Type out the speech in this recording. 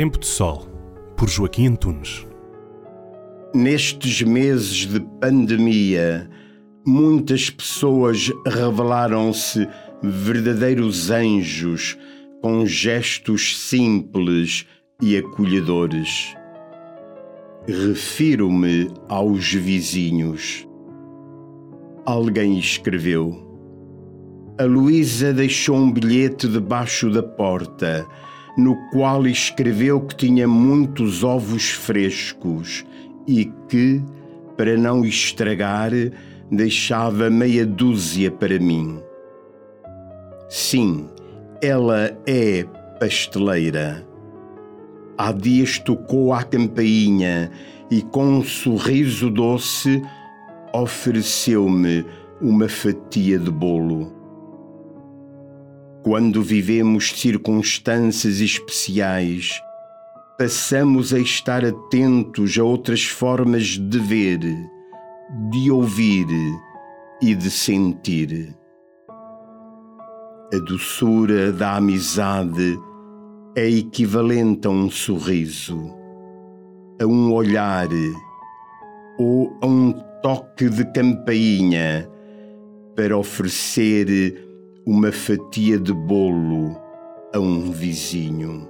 Tempo de Sol, por Joaquim Antunes. Nestes meses de pandemia, muitas pessoas revelaram-se verdadeiros anjos com gestos simples e acolhedores. Refiro-me aos vizinhos. Alguém escreveu. A Luísa deixou um bilhete debaixo da porta, no qual escreveu que tinha muitos ovos frescos e que, para não estragar, deixava meia dúzia para mim. Sim, ela é pasteleira. Há dias tocou à campainha e, com um sorriso doce, ofereceu-me uma fatia de bolo. Quando vivemos circunstâncias especiais, passamos a estar atentos a outras formas de ver, de ouvir e de sentir. A doçura da amizade é equivalente a um sorriso, a um olhar ou a um toque de campainha para oferecer uma fatia de bolo a um vizinho.